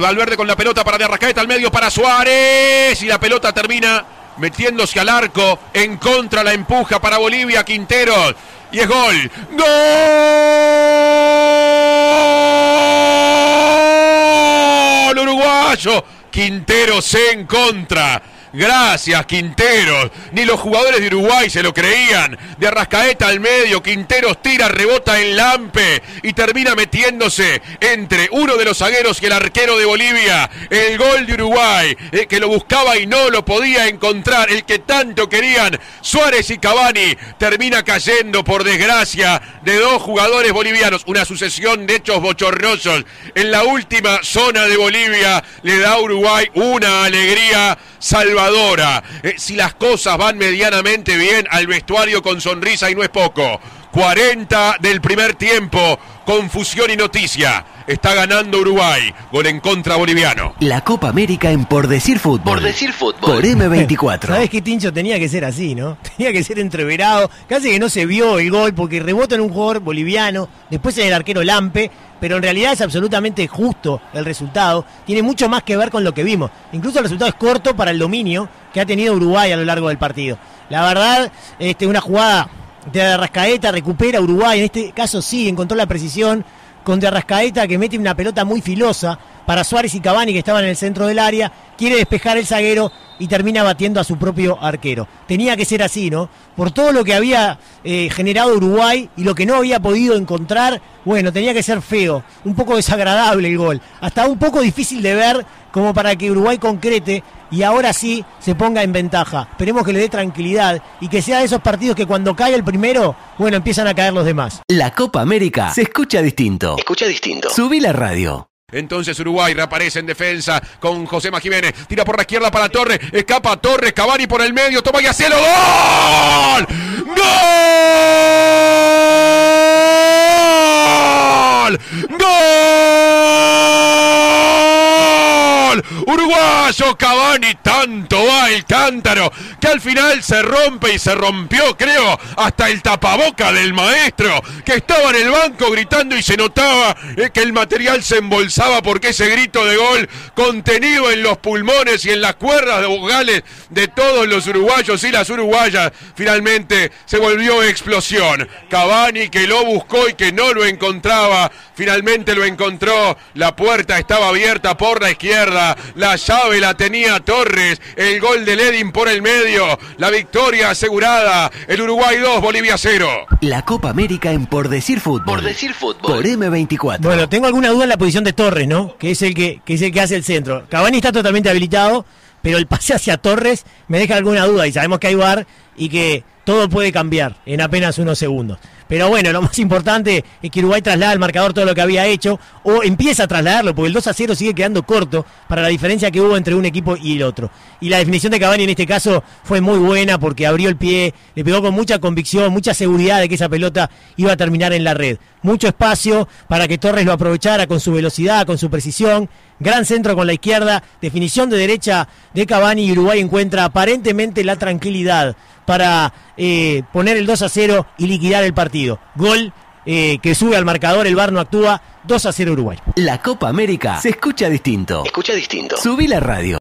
Valverde con la pelota para de Arrascaeta al medio para Suárez y la pelota termina metiéndose al arco, en contra la empuja para Bolivia Quinteros y es gol. ¡Gol! Uruguayo. Quinteros en contra. Gracias, Quinteros. Ni los jugadores de Uruguay se lo creían. De Arrascaeta al medio, Quinteros tira, rebota en Lampe y termina metiéndose entre uno de los zagueros y el arquero de Bolivia. El gol de Uruguay, el que lo buscaba y no lo podía encontrar, el que tanto querían Suárez y Cavani, termina cayendo por desgracia de dos jugadores bolivianos. Una sucesión de hechos bochornosos en la última zona de Bolivia le da a Uruguay una alegría salvadora. Eh, si las cosas van medianamente bien, al vestuario con sonrisa y no es poco. 40 del primer tiempo, confusión y noticia. Está ganando Uruguay, gol en contra boliviano. La Copa América en Por Decir Fútbol. Por Decir Fútbol. Por M24. ¿Sabes qué, Tincho? Tenía que ser así, ¿no? Tenía que ser entreverado. Casi que no se vio el gol porque rebota en un jugador boliviano, después en el arquero Lampe, pero en realidad es absolutamente justo el resultado. Tiene mucho más que ver con lo que vimos. Incluso el resultado es corto para el dominio que ha tenido Uruguay a lo largo del partido. La verdad, este, una jugada de Arrascaeta recupera Uruguay, en este caso sí, encontró la precisión con de Arrascaeta que mete una pelota muy filosa para Suárez y Cavani que estaban en el centro del área, quiere despejar el zaguero y termina batiendo a su propio arquero. Tenía que ser así, ¿no? Por todo lo que había eh, generado Uruguay y lo que no había podido encontrar, bueno, tenía que ser feo, un poco desagradable el gol, hasta un poco difícil de ver como para que Uruguay concrete y ahora sí se ponga en ventaja. Esperemos que le dé tranquilidad y que sea de esos partidos que cuando cae el primero, bueno, empiezan a caer los demás. La Copa América se escucha distinto. Escucha distinto. Subí la radio. Entonces Uruguay reaparece en defensa con José Jiménez. Tira por la izquierda para Torres. Escapa Torres. Cavani por el medio. Toma y hacelo. ¡Gol! ¡Gol! Uruguayo Cavani. Tanto va el cántaro que al final se rompe y se rompió, creo, hasta el tapaboca del maestro que estaba en el banco gritando y se notaba eh, que el material se embolsaba porque ese grito de gol contenido en los pulmones y en las cuerdas de vocales de todos los uruguayos y las uruguayas finalmente se volvió explosión. Cavani que lo buscó y que no lo encontraba, finalmente lo encontró. La puerta estaba abierta por la izquierda, la llave la tenía Torres, el gol de Ledin por el medio, la victoria asegurada, el Uruguay 2, Bolivia 0. La Copa América en Por Decir Fútbol. Por Decir Fútbol. Por M24. Bueno, tengo alguna duda en la posición de Torres, ¿no? Que es el que, que es el que hace el centro. Cavani está totalmente habilitado, pero el pase hacia Torres me deja alguna duda y sabemos que hay VAR y que todo puede cambiar en apenas unos segundos. Pero bueno, lo más importante es que Uruguay traslada al marcador todo lo que había hecho, o empieza a trasladarlo, porque el 2 a 0 sigue quedando corto para la diferencia que hubo entre un equipo y el otro. Y la definición de Cavani en este caso fue muy buena porque abrió el pie, le pegó con mucha convicción, mucha seguridad de que esa pelota iba a terminar en la red. Mucho espacio para que Torres lo aprovechara con su velocidad, con su precisión. Gran centro con la izquierda, definición de derecha de Cavani y Uruguay encuentra aparentemente la tranquilidad para eh, poner el 2 a 0 y liquidar el partido. Gol eh, que sube al marcador, el VAR no actúa, 2 a 0 Uruguay. La Copa América se escucha distinto. Escucha distinto. Subí la radio.